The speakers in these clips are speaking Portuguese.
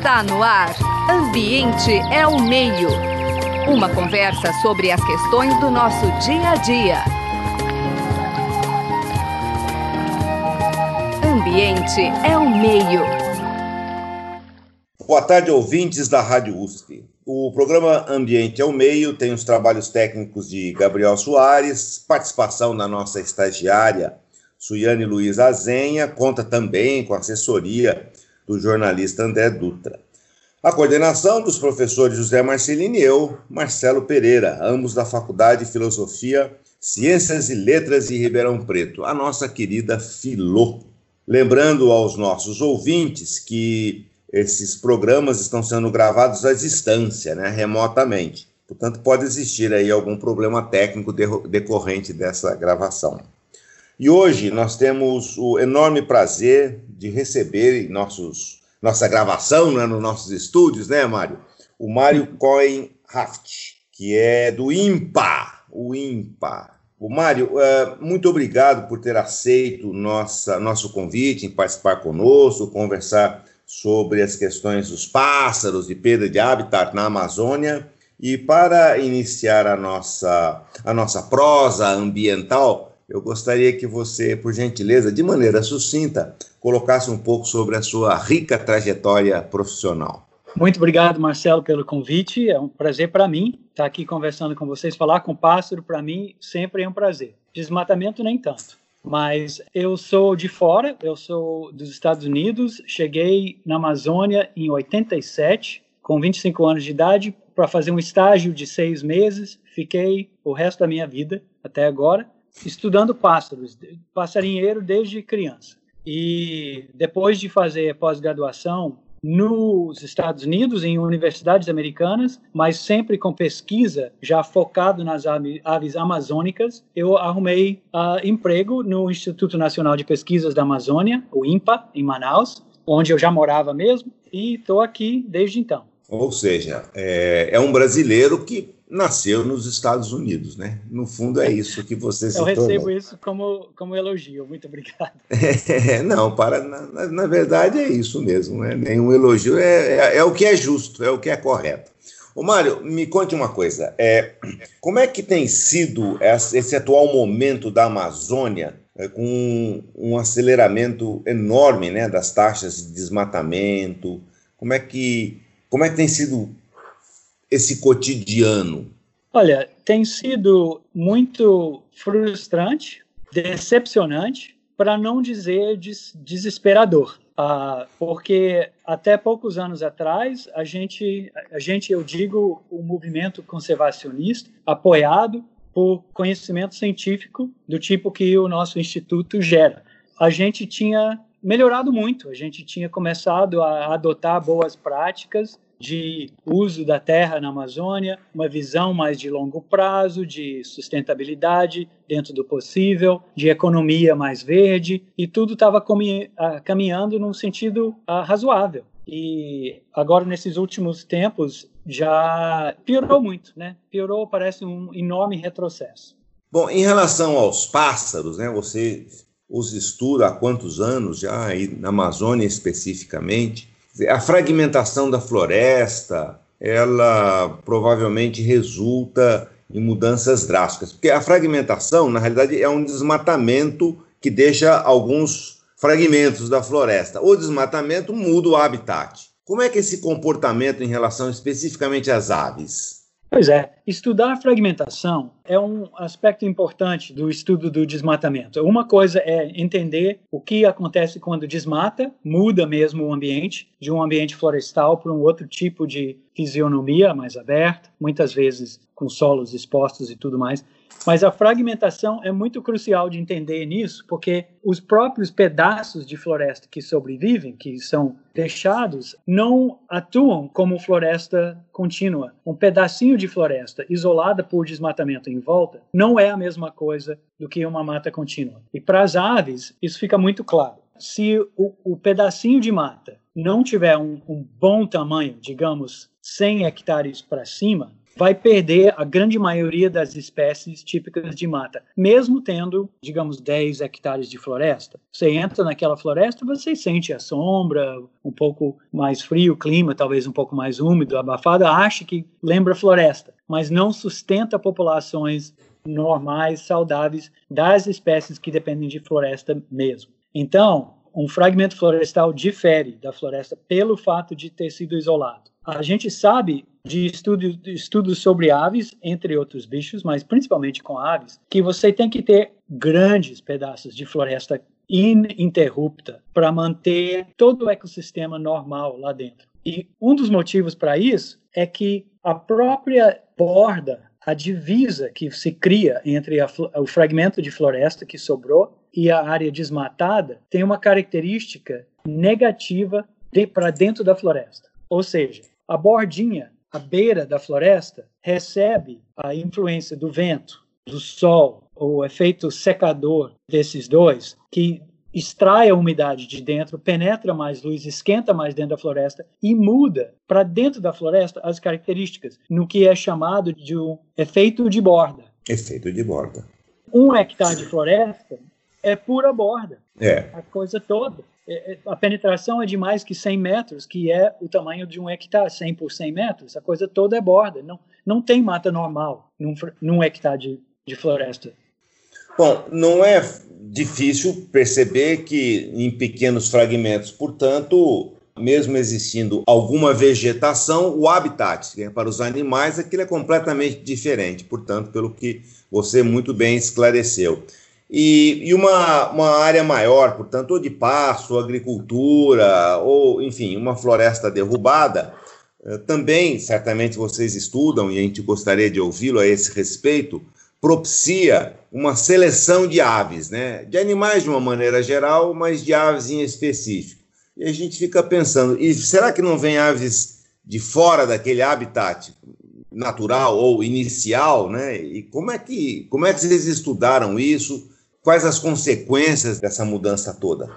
Está no ar. Ambiente é o meio. Uma conversa sobre as questões do nosso dia a dia. Ambiente é o meio. Boa tarde, ouvintes da Rádio USP. O programa Ambiente é o Meio tem os trabalhos técnicos de Gabriel Soares, participação da nossa estagiária Suiane Luiz Azenha, conta também com assessoria do jornalista André Dutra. A coordenação dos professores José Marcelino e eu, Marcelo Pereira, ambos da Faculdade de Filosofia, Ciências e Letras de Ribeirão Preto, a nossa querida Filô. Lembrando aos nossos ouvintes que esses programas estão sendo gravados à distância, né, remotamente. Portanto, pode existir aí algum problema técnico decorrente dessa gravação. E hoje nós temos o enorme prazer de receber em nossos, nossa gravação né, nos nossos estúdios, né, Mário? O Mário Cohen Haft, que é do IMPA, o IMPA. O Mário, uh, muito obrigado por ter aceito nossa, nosso convite em participar conosco, conversar sobre as questões dos pássaros e perda de habitat na Amazônia. E para iniciar a nossa, a nossa prosa ambiental, eu gostaria que você, por gentileza, de maneira sucinta, colocasse um pouco sobre a sua rica trajetória profissional. Muito obrigado, Marcelo, pelo convite. É um prazer para mim estar aqui conversando com vocês. Falar com pássaro, para mim, sempre é um prazer. Desmatamento, nem tanto. Mas eu sou de fora, eu sou dos Estados Unidos, cheguei na Amazônia em 87, com 25 anos de idade, para fazer um estágio de seis meses. Fiquei o resto da minha vida, até agora, estudando pássaros, passarinheiro desde criança. E depois de fazer pós-graduação nos Estados Unidos, em universidades americanas, mas sempre com pesquisa, já focado nas aves amazônicas, eu arrumei uh, emprego no Instituto Nacional de Pesquisas da Amazônia, o INPA, em Manaus, onde eu já morava mesmo, e estou aqui desde então. Ou seja, é, é um brasileiro que nasceu nos Estados Unidos, né? No fundo é isso que você se Eu recebo isso como, como elogio, muito obrigado. É, não, para, na, na, verdade é isso mesmo, né? Nenhum elogio, é, é, é, o que é justo, é o que é correto. Ô Mário, me conte uma coisa, é, como é que tem sido esse atual momento da Amazônia é, com um, um aceleramento enorme né, das taxas de desmatamento, como é que, como é que tem sido esse cotidiano? Olha, tem sido muito frustrante, decepcionante, para não dizer des desesperador. Ah, porque até poucos anos atrás, a gente, a gente, eu digo, o movimento conservacionista, apoiado por conhecimento científico do tipo que o nosso instituto gera. A gente tinha melhorado muito, a gente tinha começado a adotar boas práticas de uso da terra na Amazônia, uma visão mais de longo prazo, de sustentabilidade dentro do possível, de economia mais verde, e tudo estava ah, caminhando num sentido uh, razoável. E agora, nesses últimos tempos, já piorou muito, né? Piorou, parece um enorme retrocesso. Bom, em relação aos pássaros, né? Você os estuda há quantos anos já, aí na Amazônia especificamente? A fragmentação da floresta, ela provavelmente resulta em mudanças drásticas, porque a fragmentação, na realidade, é um desmatamento que deixa alguns fragmentos da floresta. O desmatamento muda o habitat. Como é que esse comportamento em relação especificamente às aves? Pois é, estudar a fragmentação é um aspecto importante do estudo do desmatamento. Uma coisa é entender o que acontece quando desmata, muda mesmo o ambiente, de um ambiente florestal para um outro tipo de fisionomia mais aberta, muitas vezes com solos expostos e tudo mais. Mas a fragmentação é muito crucial de entender nisso, porque os próprios pedaços de floresta que sobrevivem, que são deixados, não atuam como floresta contínua. Um pedacinho de floresta isolada por desmatamento em volta não é a mesma coisa do que uma mata contínua. E para as aves, isso fica muito claro. Se o, o pedacinho de mata não tiver um, um bom tamanho, digamos 100 hectares para cima, vai perder a grande maioria das espécies típicas de mata, mesmo tendo, digamos, 10 hectares de floresta. Você entra naquela floresta, você sente a sombra, um pouco mais frio, o clima talvez um pouco mais úmido, abafado, acha que lembra floresta, mas não sustenta populações normais, saudáveis das espécies que dependem de floresta mesmo. Então, um fragmento florestal difere da floresta pelo fato de ter sido isolado. A gente sabe de estudos, estudos sobre aves, entre outros bichos, mas principalmente com aves, que você tem que ter grandes pedaços de floresta ininterrupta para manter todo o ecossistema normal lá dentro. E um dos motivos para isso é que a própria borda, a divisa que se cria entre a, o fragmento de floresta que sobrou e a área desmatada tem uma característica negativa de, para dentro da floresta. Ou seja, a bordinha, a beira da floresta, recebe a influência do vento, do sol, o efeito secador desses dois, que extrai a umidade de dentro, penetra mais luz, esquenta mais dentro da floresta e muda para dentro da floresta as características, no que é chamado de um efeito de borda. Efeito de borda. Um hectare de floresta é pura borda. É. A coisa toda. É, é, a penetração é de mais que 100 metros, que é o tamanho de um hectare, 100 por 100 metros. A coisa toda é borda. Não, não tem mata normal num, num hectare de, de floresta. Bom, não é difícil perceber que em pequenos fragmentos, portanto, mesmo existindo alguma vegetação, o habitat né, para os animais aquilo é completamente diferente, portanto, pelo que você muito bem esclareceu. E, e uma, uma área maior, portanto, ou de pasto, agricultura, ou, enfim, uma floresta derrubada, eh, também, certamente, vocês estudam, e a gente gostaria de ouvi-lo a esse respeito, propicia uma seleção de aves, né? de animais de uma maneira geral, mas de aves em específico. E a gente fica pensando, e será que não vem aves de fora daquele habitat natural ou inicial, né? E como é que como é que vocês estudaram isso? Quais as consequências dessa mudança toda?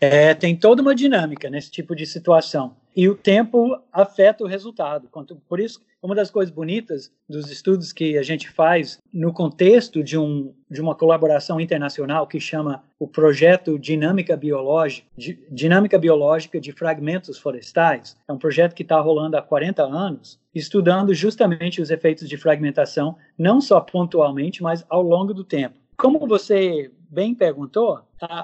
É, tem toda uma dinâmica nesse tipo de situação. E o tempo afeta o resultado. Por isso, uma das coisas bonitas dos estudos que a gente faz no contexto de, um, de uma colaboração internacional que chama o Projeto Dinâmica Biológica, Dinâmica Biológica de Fragmentos Florestais, é um projeto que está rolando há 40 anos, estudando justamente os efeitos de fragmentação, não só pontualmente, mas ao longo do tempo. Como você bem perguntou,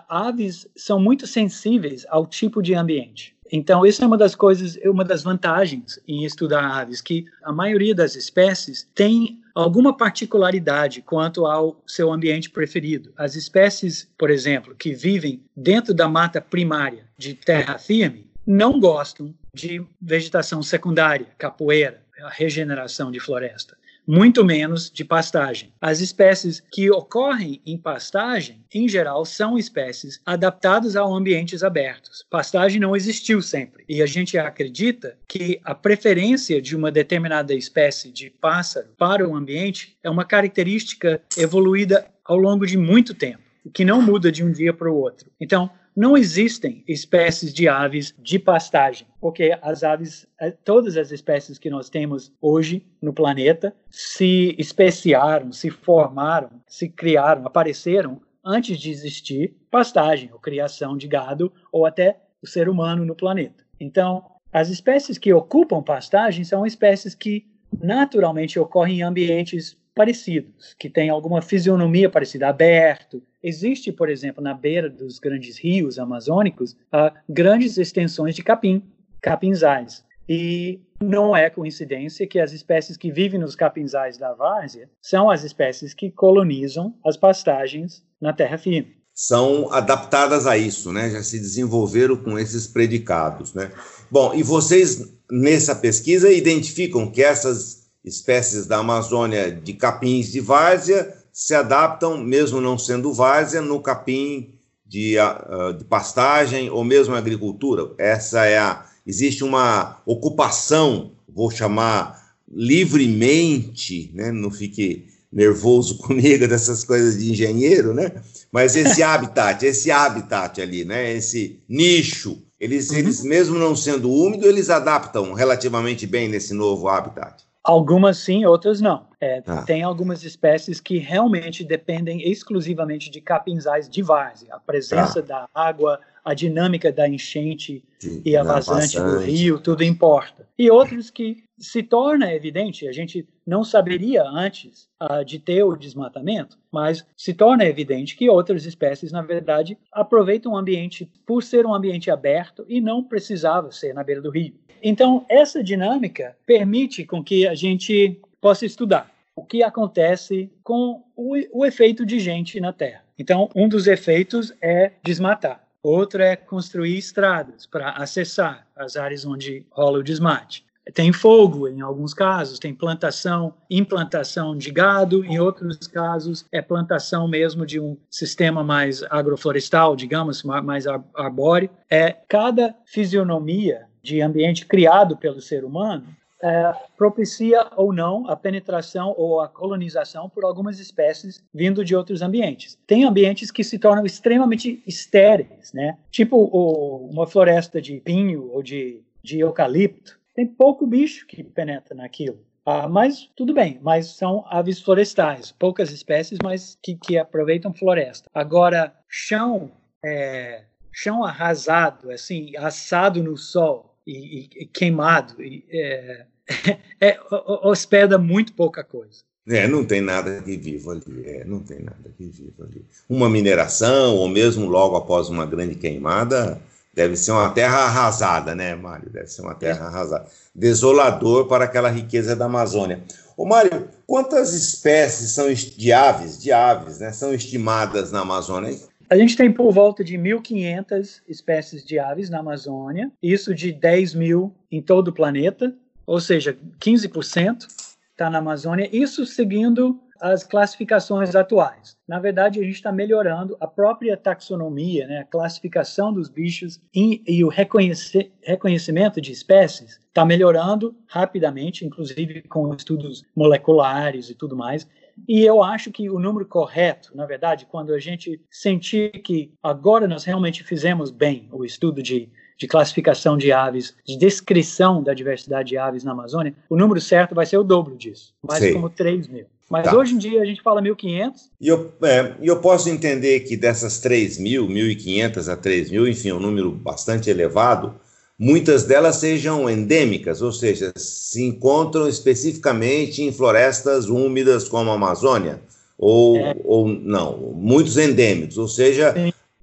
aves são muito sensíveis ao tipo de ambiente. Então, isso é uma das coisas, uma das vantagens em estudar aves, que a maioria das espécies tem alguma particularidade quanto ao seu ambiente preferido. As espécies, por exemplo, que vivem dentro da mata primária de terra firme, não gostam de vegetação secundária, capoeira, regeneração de floresta muito menos de pastagem. As espécies que ocorrem em pastagem, em geral, são espécies adaptadas a ambientes abertos. Pastagem não existiu sempre. E a gente acredita que a preferência de uma determinada espécie de pássaro para o ambiente é uma característica evoluída ao longo de muito tempo, que não muda de um dia para o outro. Então, não existem espécies de aves de pastagem, porque as aves, eh, todas as espécies que nós temos hoje no planeta, se especiaram, se formaram, se criaram, apareceram antes de existir pastagem, ou criação de gado, ou até o ser humano no planeta. Então, as espécies que ocupam pastagem são espécies que naturalmente ocorrem em ambientes parecidos, que têm alguma fisionomia parecida, aberto, Existe, por exemplo, na beira dos grandes rios amazônicos, uh, grandes extensões de capim, capinzais. E não é coincidência que as espécies que vivem nos capinzais da várzea são as espécies que colonizam as pastagens na terra firme. São adaptadas a isso, né? Já se desenvolveram com esses predicados, né? Bom, e vocês nessa pesquisa identificam que essas espécies da Amazônia de capins de várzea se adaptam, mesmo não sendo várzea, no capim de, uh, de pastagem ou mesmo agricultura. Essa é a. Existe uma ocupação, vou chamar livremente, né? não fique nervoso comigo dessas coisas de engenheiro, né? Mas esse habitat, esse habitat ali, né? Esse nicho, eles, uhum. eles mesmo não sendo úmido, eles adaptam relativamente bem nesse novo habitat. Algumas sim, outras não. É, ah. Tem algumas espécies que realmente dependem exclusivamente de capinzais de várzea. A presença ah. da água, a dinâmica da enchente e a vazante do rio, tudo importa. E outros que se torna evidente, a gente não saberia antes uh, de ter o desmatamento, mas se torna evidente que outras espécies, na verdade, aproveitam o ambiente por ser um ambiente aberto e não precisava ser na beira do rio. Então, essa dinâmica permite com que a gente possa estudar o que acontece com o, o efeito de gente na Terra. Então, um dos efeitos é desmatar. Outro é construir estradas para acessar as áreas onde rola o desmate. Tem fogo em alguns casos, tem plantação, implantação de gado, em outros casos é plantação mesmo de um sistema mais agroflorestal, digamos, mais arbóreo. É cada fisionomia de ambiente criado pelo ser humano é, propicia ou não a penetração ou a colonização por algumas espécies vindo de outros ambientes. Tem ambientes que se tornam extremamente estéreis, né? Tipo o, uma floresta de pinho ou de, de eucalipto. Tem pouco bicho que penetra naquilo. Ah, mas tudo bem, mas são aves florestais, poucas espécies, mas que, que aproveitam floresta. Agora, chão, é, chão arrasado, assim, assado no sol, e, e queimado, e, é, é, hospeda muito pouca coisa. É, não tem nada que vivo ali, é, não tem nada que vivo ali. Uma mineração, ou mesmo logo após uma grande queimada, deve ser uma terra arrasada, né, Mário? Deve ser uma terra é. arrasada. Desolador para aquela riqueza da Amazônia. Ô, Mário, quantas espécies são de aves, de aves, né, são estimadas na Amazônia? A gente tem por volta de 1.500 espécies de aves na Amazônia, isso de 10 mil em todo o planeta, ou seja, 15% está na Amazônia, isso seguindo as classificações atuais. Na verdade, a gente está melhorando a própria taxonomia, né, a classificação dos bichos e, e o reconhece, reconhecimento de espécies está melhorando rapidamente, inclusive com estudos moleculares e tudo mais. E eu acho que o número correto, na verdade, quando a gente sentir que agora nós realmente fizemos bem o estudo de, de classificação de aves, de descrição da diversidade de aves na Amazônia, o número certo vai ser o dobro disso, mais Sim. como 3 mil. Mas tá. hoje em dia a gente fala 1.500. E eu, é, eu posso entender que dessas 3 mil, 1.500 a 3 mil, enfim, um número bastante elevado, muitas delas sejam endêmicas, ou seja, se encontram especificamente em florestas úmidas como a Amazônia, ou, é. ou não, muitos endêmicos, ou seja...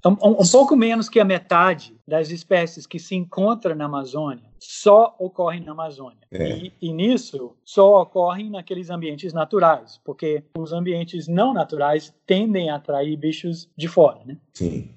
Um, um, pouco menos que a metade das espécies que se encontram na Amazônia só ocorrem na Amazônia. É. E, e, nisso só ocorrem naqueles ambientes naturais, porque os ambientes não naturais tendem a atrair bichos de fora, né? Sim.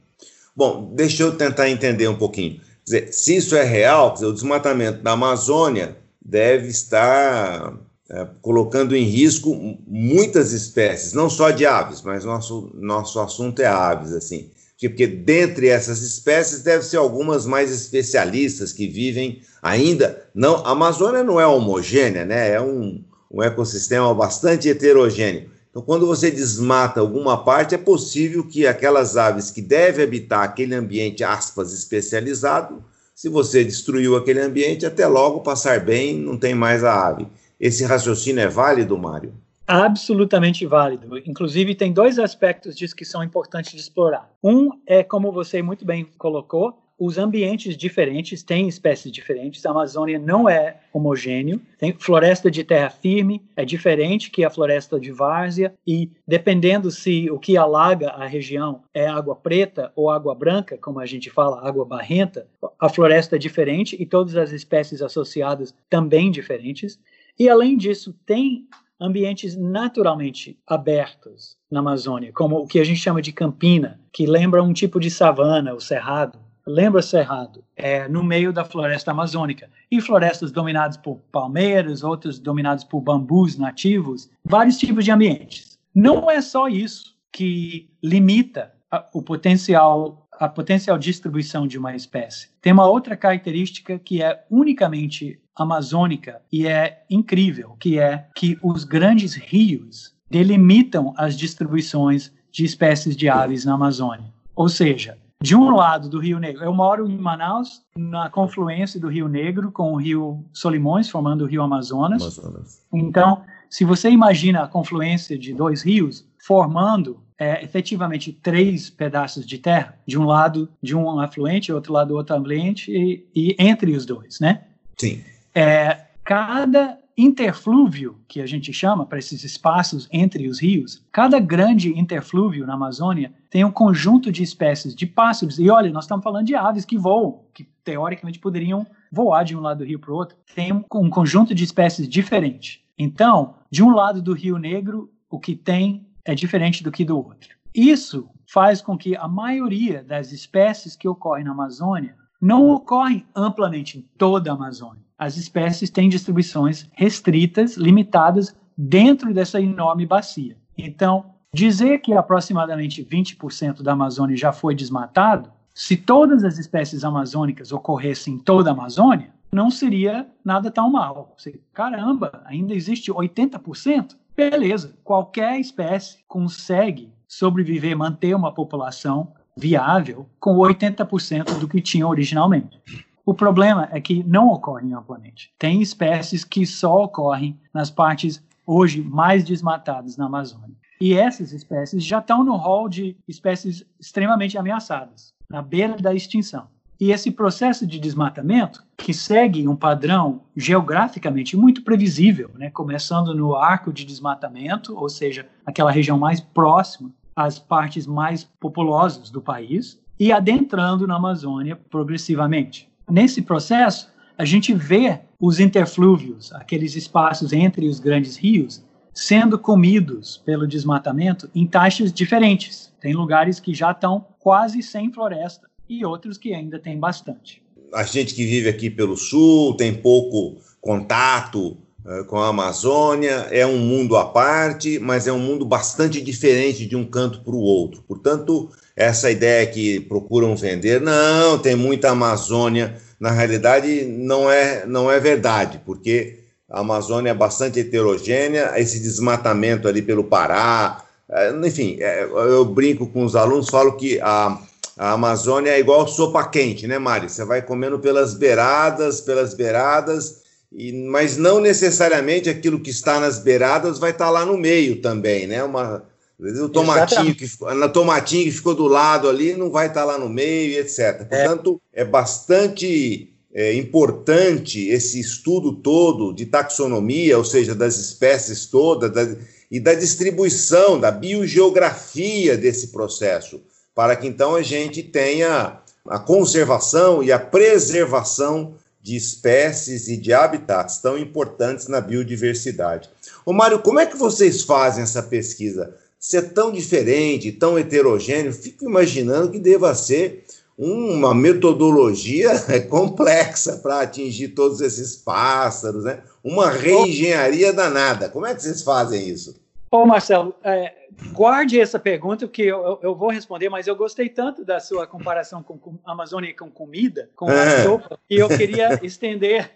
Bom, deixa eu tentar entender um pouquinho dizer, se isso é real, dizer, o desmatamento da Amazônia deve estar é, colocando em risco muitas espécies, não só de aves, mas nosso, nosso assunto é aves, assim. Porque dentre essas espécies deve ser algumas mais especialistas que vivem ainda. Não, a Amazônia não é homogênea, né? É um, um ecossistema bastante heterogêneo. Então, quando você desmata alguma parte, é possível que aquelas aves que devem habitar aquele ambiente, aspas, especializado, se você destruiu aquele ambiente, até logo passar bem, não tem mais a ave. Esse raciocínio é válido, Mário? Absolutamente válido. Inclusive, tem dois aspectos disso que são importantes de explorar. Um é, como você muito bem colocou, os ambientes diferentes têm espécies diferentes. A Amazônia não é homogêneo. Tem floresta de terra firme é diferente que a floresta de várzea e dependendo se o que alaga a região é água preta ou água branca, como a gente fala, água barrenta, a floresta é diferente e todas as espécies associadas também diferentes. E além disso, tem ambientes naturalmente abertos na Amazônia, como o que a gente chama de campina, que lembra um tipo de savana, o cerrado lembra Cerrado, é, no meio da floresta amazônica. E florestas dominadas por palmeiras, outras dominadas por bambus nativos, vários tipos de ambientes. Não é só isso que limita a, o potencial a potencial distribuição de uma espécie. Tem uma outra característica que é unicamente amazônica e é incrível, que é que os grandes rios delimitam as distribuições de espécies de aves na Amazônia. Ou seja, de um lado do Rio Negro, eu moro em Manaus, na confluência do Rio Negro com o Rio Solimões, formando o Rio Amazonas. Amazonas. Então, se você imagina a confluência de dois rios formando é, efetivamente três pedaços de terra, de um lado de um afluente, outro lado do outro afluente, e, e entre os dois, né? Sim. É, cada interflúvio, que a gente chama para esses espaços entre os rios, cada grande interflúvio na Amazônia tem um conjunto de espécies de pássaros. E olha, nós estamos falando de aves que voam, que teoricamente poderiam voar de um lado do rio para o outro. Tem um, um conjunto de espécies diferente. Então, de um lado do Rio Negro, o que tem é diferente do que do outro. Isso faz com que a maioria das espécies que ocorrem na Amazônia não ocorrem amplamente em toda a Amazônia as espécies têm distribuições restritas, limitadas dentro dessa enorme bacia. Então, dizer que aproximadamente 20% da Amazônia já foi desmatado, se todas as espécies amazônicas ocorressem em toda a Amazônia, não seria nada tão mal. Você, caramba, ainda existe 80%? Beleza, qualquer espécie consegue sobreviver, manter uma população viável com 80% do que tinha originalmente. O problema é que não ocorrem amplamente. Tem espécies que só ocorrem nas partes hoje mais desmatadas na Amazônia. E essas espécies já estão no rol de espécies extremamente ameaçadas, na beira da extinção. E esse processo de desmatamento, que segue um padrão geograficamente muito previsível, né, começando no arco de desmatamento, ou seja, aquela região mais próxima às partes mais populosas do país, e adentrando na Amazônia progressivamente. Nesse processo, a gente vê os interflúvios, aqueles espaços entre os grandes rios, sendo comidos pelo desmatamento em taxas diferentes. Tem lugares que já estão quase sem floresta e outros que ainda têm bastante. A gente que vive aqui pelo sul tem pouco contato com a Amazônia, é um mundo à parte, mas é um mundo bastante diferente de um canto para o outro. Portanto, essa ideia que procuram vender, não, tem muita Amazônia, na realidade não é, não é verdade, porque a Amazônia é bastante heterogênea, esse desmatamento ali pelo Pará, é, enfim, é, eu brinco com os alunos, falo que a, a Amazônia é igual sopa quente, né, Mari? Você vai comendo pelas beiradas, pelas beiradas, e, mas não necessariamente aquilo que está nas beiradas vai estar lá no meio também, né? Uma, o tomatinho que, na tomatinho que ficou do lado ali não vai estar tá lá no meio, etc. É. Portanto, é, é bastante é, importante esse estudo todo de taxonomia, ou seja, das espécies todas, da, e da distribuição, da biogeografia desse processo, para que então a gente tenha a conservação e a preservação de espécies e de habitats tão importantes na biodiversidade. Ô Mário, como é que vocês fazem essa pesquisa? ser tão diferente, tão heterogêneo, fico imaginando que deva ser uma metodologia complexa para atingir todos esses pássaros, né? Uma reengenharia danada. Como é que vocês fazem isso? Ô, Marcelo, é, guarde essa pergunta, que eu, eu, vou responder, mas eu gostei tanto da sua comparação com, com a Amazônia com comida, com é. a sopa, que eu queria estender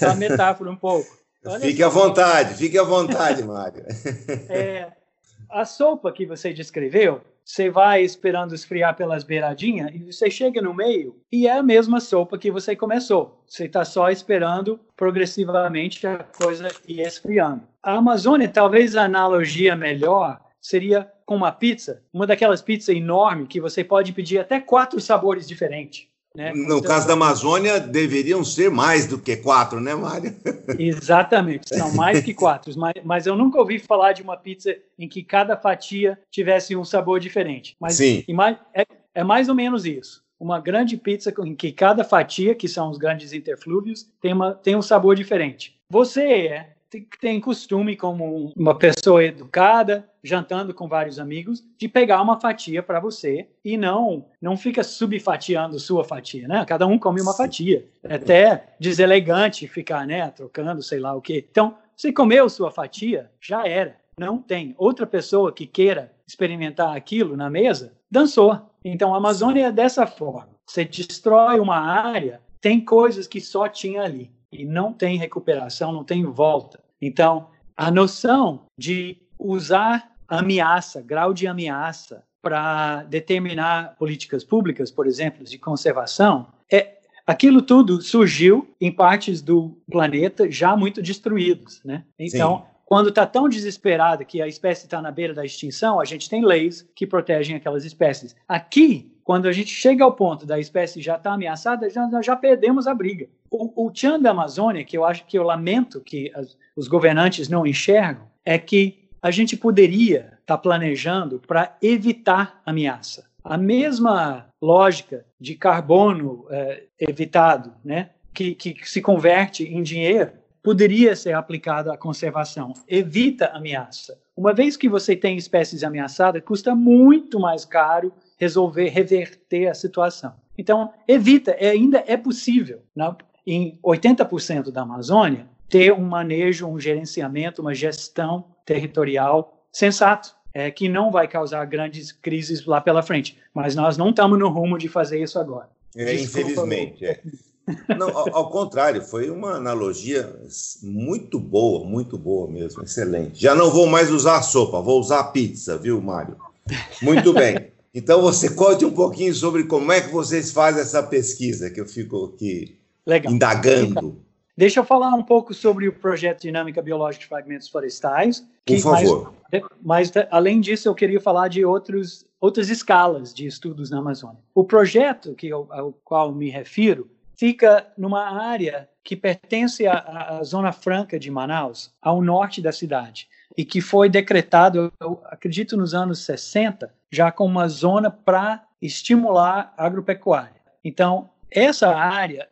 a metáfora um pouco. Olha fique só. à vontade, fique à vontade, Mário. É, a sopa que você descreveu, você vai esperando esfriar pelas beiradinhas e você chega no meio e é a mesma sopa que você começou. Você está só esperando progressivamente a coisa ir esfriando. A Amazônia, talvez a analogia melhor seria com uma pizza, uma daquelas pizzas enormes que você pode pedir até quatro sabores diferentes. Né? No caso da Amazônia, deveriam ser mais do que quatro, né, Mário? Exatamente, são mais que quatro. Mas, mas eu nunca ouvi falar de uma pizza em que cada fatia tivesse um sabor diferente. Mas Sim. É, é mais ou menos isso. Uma grande pizza em que cada fatia, que são os grandes interflúvios, tem, uma, tem um sabor diferente. Você é tem costume, como uma pessoa educada, jantando com vários amigos, de pegar uma fatia para você e não não fica subfatiando sua fatia, né? Cada um come uma fatia. É até deselegante ficar, né, trocando, sei lá o quê. Então, você comeu sua fatia, já era. Não tem outra pessoa que queira experimentar aquilo na mesa, dançou. Então, a Amazônia é dessa forma. Você destrói uma área, tem coisas que só tinha ali e não tem recuperação, não tem volta. Então, a noção de usar ameaça, grau de ameaça, para determinar políticas públicas, por exemplo, de conservação, é, aquilo tudo surgiu em partes do planeta já muito destruídos, né? Então, Sim. quando está tão desesperado que a espécie está na beira da extinção, a gente tem leis que protegem aquelas espécies. Aqui, quando a gente chega ao ponto da espécie já estar tá ameaçada, já, já perdemos a briga. O, o tchan da Amazônia, que eu acho que eu lamento que as, os governantes não enxergam, é que a gente poderia estar tá planejando para evitar ameaça. A mesma lógica de carbono é, evitado, né, que, que se converte em dinheiro, poderia ser aplicada à conservação. Evita ameaça. Uma vez que você tem espécies ameaçadas, custa muito mais caro resolver, reverter a situação. Então, evita, é, ainda é possível, né, em 80% da Amazônia, ter um manejo, um gerenciamento, uma gestão territorial sensato, é, que não vai causar grandes crises lá pela frente. Mas nós não estamos no rumo de fazer isso agora. É, infelizmente. É. Não, ao, ao, contrário, foi uma analogia muito boa, muito boa mesmo, excelente. Já não vou mais usar a sopa, vou usar a pizza, viu, Mário? Muito bem. Então você conte um pouquinho sobre como é que vocês fazem essa pesquisa, que eu fico aqui Legal. indagando. Deixa eu falar um pouco sobre o projeto Dinâmica Biológica de Fragmentos Florestais. Que, Por favor. Mas, mas, além disso, eu queria falar de outros, outras escalas de estudos na Amazônia. O projeto que eu, ao qual me refiro fica numa área que pertence à, à Zona Franca de Manaus, ao norte da cidade, e que foi decretado, eu acredito, nos anos 60, já como uma zona para estimular a agropecuária. Então, essa área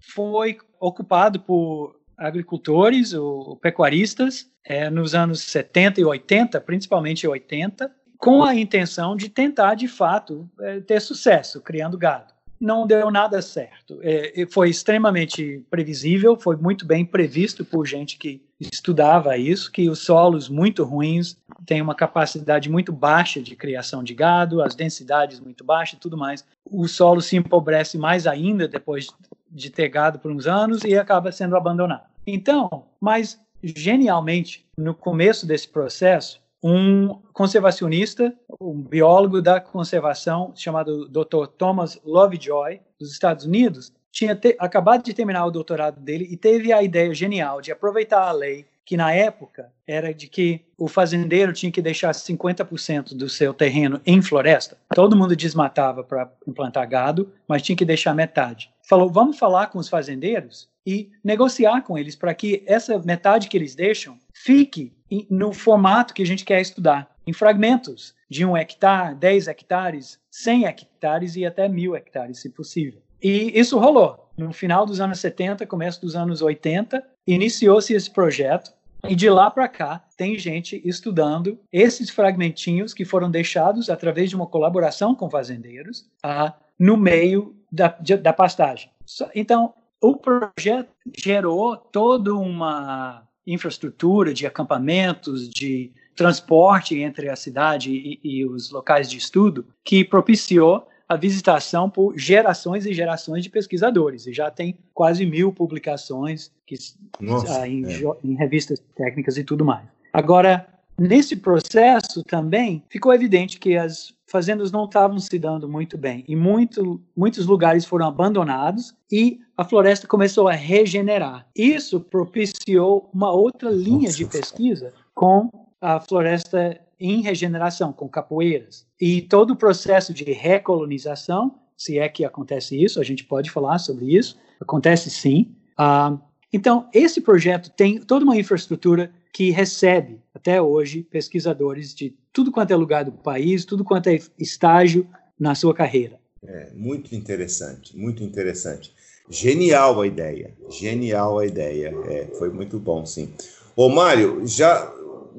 foi ocupado por agricultores ou pecuaristas é, nos anos 70 e 80, principalmente 80, com a intenção de tentar, de fato, é, ter sucesso criando gado. Não deu nada certo. É, foi extremamente previsível, foi muito bem previsto por gente que estudava isso, que os solos muito ruins têm uma capacidade muito baixa de criação de gado, as densidades muito baixas e tudo mais. O solo se empobrece mais ainda depois de ter gado por uns anos e acaba sendo abandonado. Então, mas genialmente, no começo desse processo, um conservacionista, um biólogo da conservação chamado Dr. Thomas Lovejoy, dos Estados Unidos, tinha te, acabado de terminar o doutorado dele e teve a ideia genial de aproveitar a lei que na época era de que o fazendeiro tinha que deixar 50% do seu terreno em floresta. Todo mundo desmatava para implantar gado, mas tinha que deixar metade. Falou, vamos falar com os fazendeiros e negociar com eles para que essa metade que eles deixam fique no formato que a gente quer estudar, em fragmentos de um hectare, 10 hectares, 100 hectares e até mil hectares, se possível. E isso rolou. No final dos anos 70, começo dos anos 80, iniciou-se esse projeto e de lá para cá, tem gente estudando esses fragmentinhos que foram deixados através de uma colaboração com fazendeiros ah, no meio da, de, da pastagem. Então, o projeto gerou toda uma infraestrutura de acampamentos, de transporte entre a cidade e, e os locais de estudo, que propiciou a visitação por gerações e gerações de pesquisadores. E já tem quase mil publicações que, Nossa, ah, em, é. em revistas técnicas e tudo mais. Agora, nesse processo também ficou evidente que as fazendas não estavam se dando muito bem e muito, muitos lugares foram abandonados e a floresta começou a regenerar. Isso propiciou uma outra linha de pesquisa com a floresta em regeneração, com capoeiras. E todo o processo de recolonização, se é que acontece isso, a gente pode falar sobre isso, acontece sim. Ah, então, esse projeto tem toda uma infraestrutura que recebe, até hoje, pesquisadores de tudo quanto é lugar do país, tudo quanto é estágio na sua carreira. É, muito interessante, muito interessante. Genial a ideia, genial a ideia. É, foi muito bom, sim. Ô, Mário, já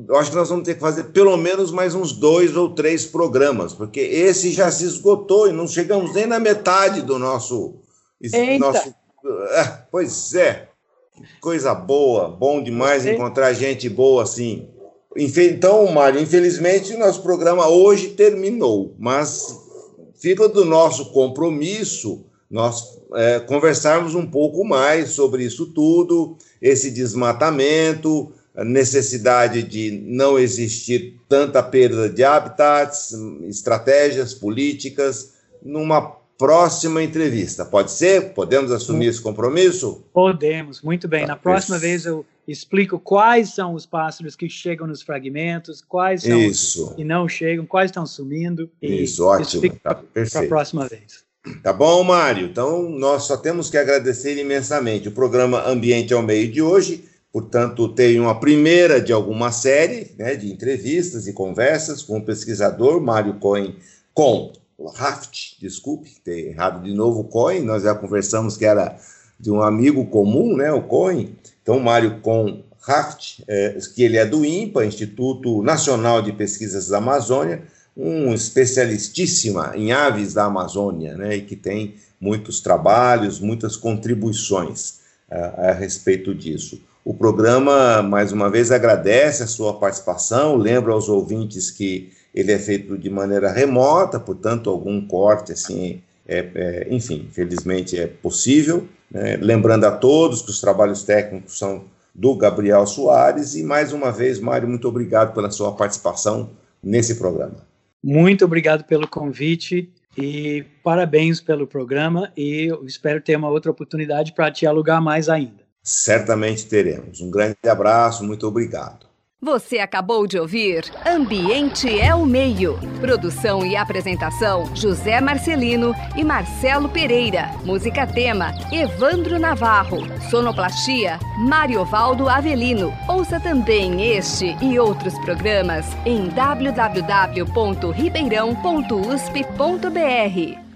eu acho que nós vamos ter que fazer pelo menos mais uns dois ou três programas, porque esse já se esgotou e não chegamos nem na metade do nosso. nosso é, pois é, coisa boa, bom demais encontrar gente boa assim. Então, Mário, infelizmente, nosso programa hoje terminou, mas fica do nosso compromisso nós é, conversarmos um pouco mais sobre isso tudo, esse desmatamento, necessidade de não existir tanta perda de habitats, estratégias políticas, numa próxima entrevista. Pode ser? Podemos assumir esse compromisso? Podemos, muito bem. Tá, Na próxima vez eu explico quais são os pássaros que chegam nos fragmentos, quais são Isso. os que não chegam, quais estão sumindo. Isso, ótimo. Tá. Para a próxima vez. Tá bom, Mário? Então, nós só temos que agradecer imensamente o programa Ambiente ao Meio de hoje. Portanto, tem uma primeira de alguma série né, de entrevistas e conversas com o pesquisador Mário Cohen com Raft, desculpe ter errado de novo o Cohen, nós já conversamos que era de um amigo comum, né, o Cohen. Então, Mário com Raft, é, que ele é do INPA, Instituto Nacional de Pesquisas da Amazônia, um especialistíssima em aves da Amazônia, né, e que tem muitos trabalhos, muitas contribuições a, a respeito disso. O programa, mais uma vez, agradece a sua participação, lembra aos ouvintes que ele é feito de maneira remota, portanto, algum corte, assim, é, é, enfim, felizmente é possível. Né? Lembrando a todos que os trabalhos técnicos são do Gabriel Soares, e mais uma vez, Mário, muito obrigado pela sua participação nesse programa. Muito obrigado pelo convite e parabéns pelo programa e espero ter uma outra oportunidade para te alugar mais ainda. Certamente teremos. Um grande abraço, muito obrigado. Você acabou de ouvir Ambiente é o Meio. Produção e apresentação: José Marcelino e Marcelo Pereira. Música tema: Evandro Navarro. Sonoplastia: Mariovaldo Avelino. Ouça também este e outros programas em www.ribeirão.usp.br.